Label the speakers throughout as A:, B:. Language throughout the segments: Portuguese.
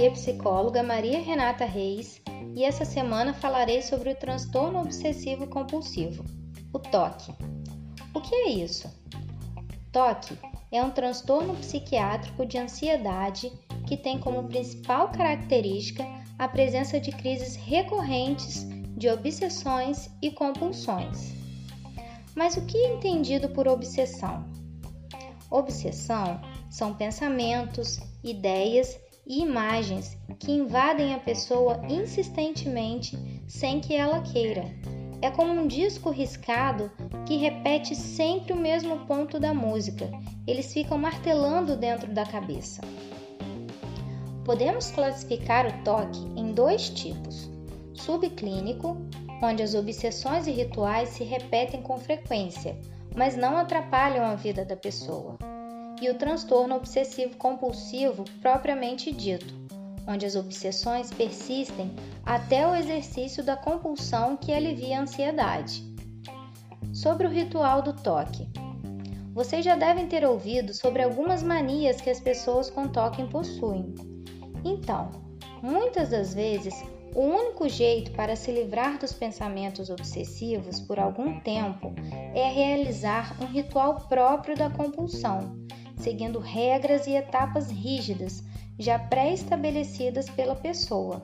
A: Aqui é psicóloga Maria Renata Reis e essa semana falarei sobre o transtorno obsessivo compulsivo, o TOC. O que é isso? TOC é um transtorno psiquiátrico de ansiedade que tem como principal característica a presença de crises recorrentes de obsessões e compulsões. Mas o que é entendido por obsessão? Obsessão são pensamentos, ideias e imagens que invadem a pessoa insistentemente sem que ela queira. É como um disco riscado que repete sempre o mesmo ponto da música. Eles ficam martelando dentro da cabeça. Podemos classificar o toque em dois tipos: subclínico, onde as obsessões e rituais se repetem com frequência, mas não atrapalham a vida da pessoa e o transtorno obsessivo compulsivo propriamente dito, onde as obsessões persistem até o exercício da compulsão que alivia a ansiedade. Sobre o ritual do toque. Vocês já devem ter ouvido sobre algumas manias que as pessoas com toque possuem. Então, muitas das vezes, o único jeito para se livrar dos pensamentos obsessivos por algum tempo é realizar um ritual próprio da compulsão, seguindo regras e etapas rígidas já pré-estabelecidas pela pessoa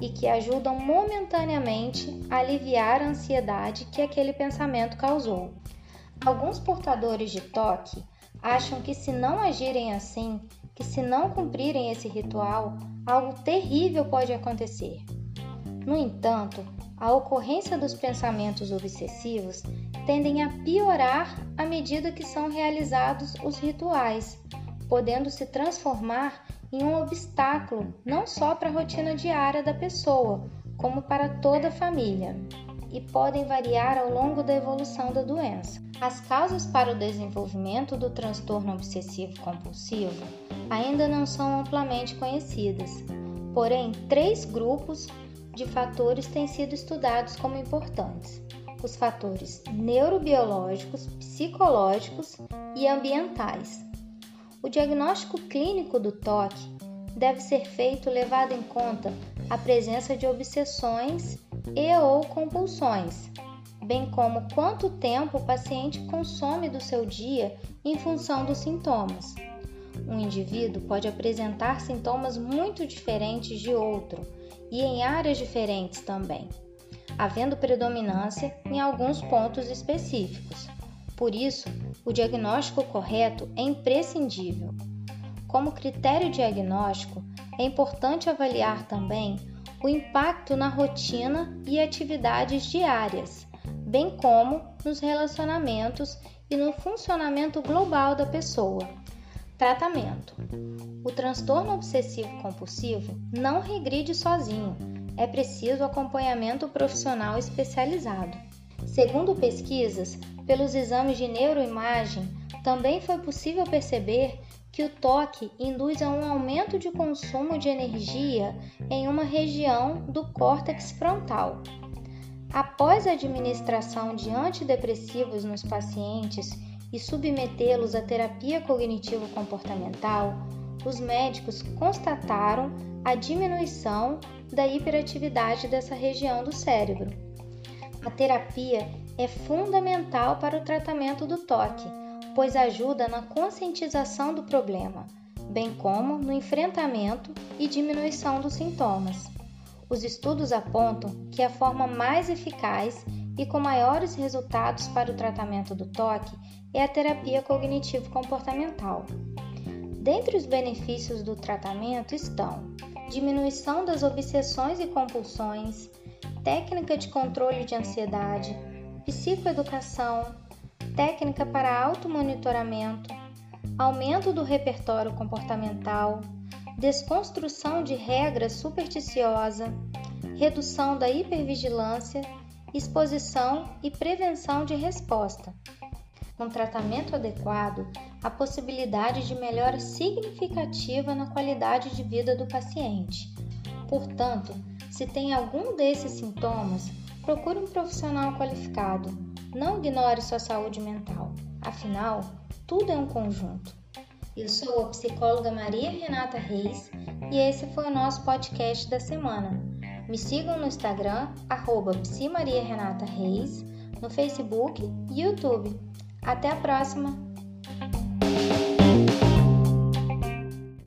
A: e que ajudam momentaneamente a aliviar a ansiedade que aquele pensamento causou. Alguns portadores de toque acham que se não agirem assim, que se não cumprirem esse ritual, algo terrível pode acontecer. No entanto, a ocorrência dos pensamentos obsessivos tendem a piorar à medida que são realizados os rituais, podendo se transformar em um obstáculo não só para a rotina diária da pessoa, como para toda a família, e podem variar ao longo da evolução da doença. As causas para o desenvolvimento do transtorno obsessivo compulsivo ainda não são amplamente conhecidas, porém, três grupos de fatores têm sido estudados como importantes: os fatores neurobiológicos, psicológicos e ambientais. O diagnóstico clínico do toque deve ser feito levado em conta a presença de obsessões e ou compulsões, bem como quanto tempo o paciente consome do seu dia em função dos sintomas. Um indivíduo pode apresentar sintomas muito diferentes de outro, e em áreas diferentes também, havendo predominância em alguns pontos específicos. Por isso, o diagnóstico correto é imprescindível. Como critério diagnóstico, é importante avaliar também o impacto na rotina e atividades diárias, bem como nos relacionamentos e no funcionamento global da pessoa. Tratamento: O transtorno obsessivo compulsivo não regride sozinho, é preciso acompanhamento profissional especializado. Segundo pesquisas, pelos exames de neuroimagem, também foi possível perceber que o toque induz a um aumento de consumo de energia em uma região do córtex frontal. Após a administração de antidepressivos nos pacientes e submetê-los à terapia cognitivo-comportamental, os médicos constataram a diminuição da hiperatividade dessa região do cérebro. A terapia é fundamental para o tratamento do toque, pois ajuda na conscientização do problema, bem como no enfrentamento e diminuição dos sintomas. Os estudos apontam que a forma mais eficaz e com maiores resultados para o tratamento do toque é a terapia cognitivo-comportamental. Dentre os benefícios do tratamento estão diminuição das obsessões e compulsões, técnica de controle de ansiedade, psicoeducação, técnica para automonitoramento, aumento do repertório comportamental, desconstrução de regras supersticiosa, redução da hipervigilância exposição e prevenção de resposta. Com tratamento adequado, a possibilidade de melhora significativa na qualidade de vida do paciente. Portanto, se tem algum desses sintomas, procure um profissional qualificado. Não ignore sua saúde mental. Afinal, tudo é um conjunto. Eu sou a psicóloga Maria Renata Reis E esse foi o nosso podcast da semana. Me sigam no Instagram, arroba no Facebook e YouTube. Até a próxima!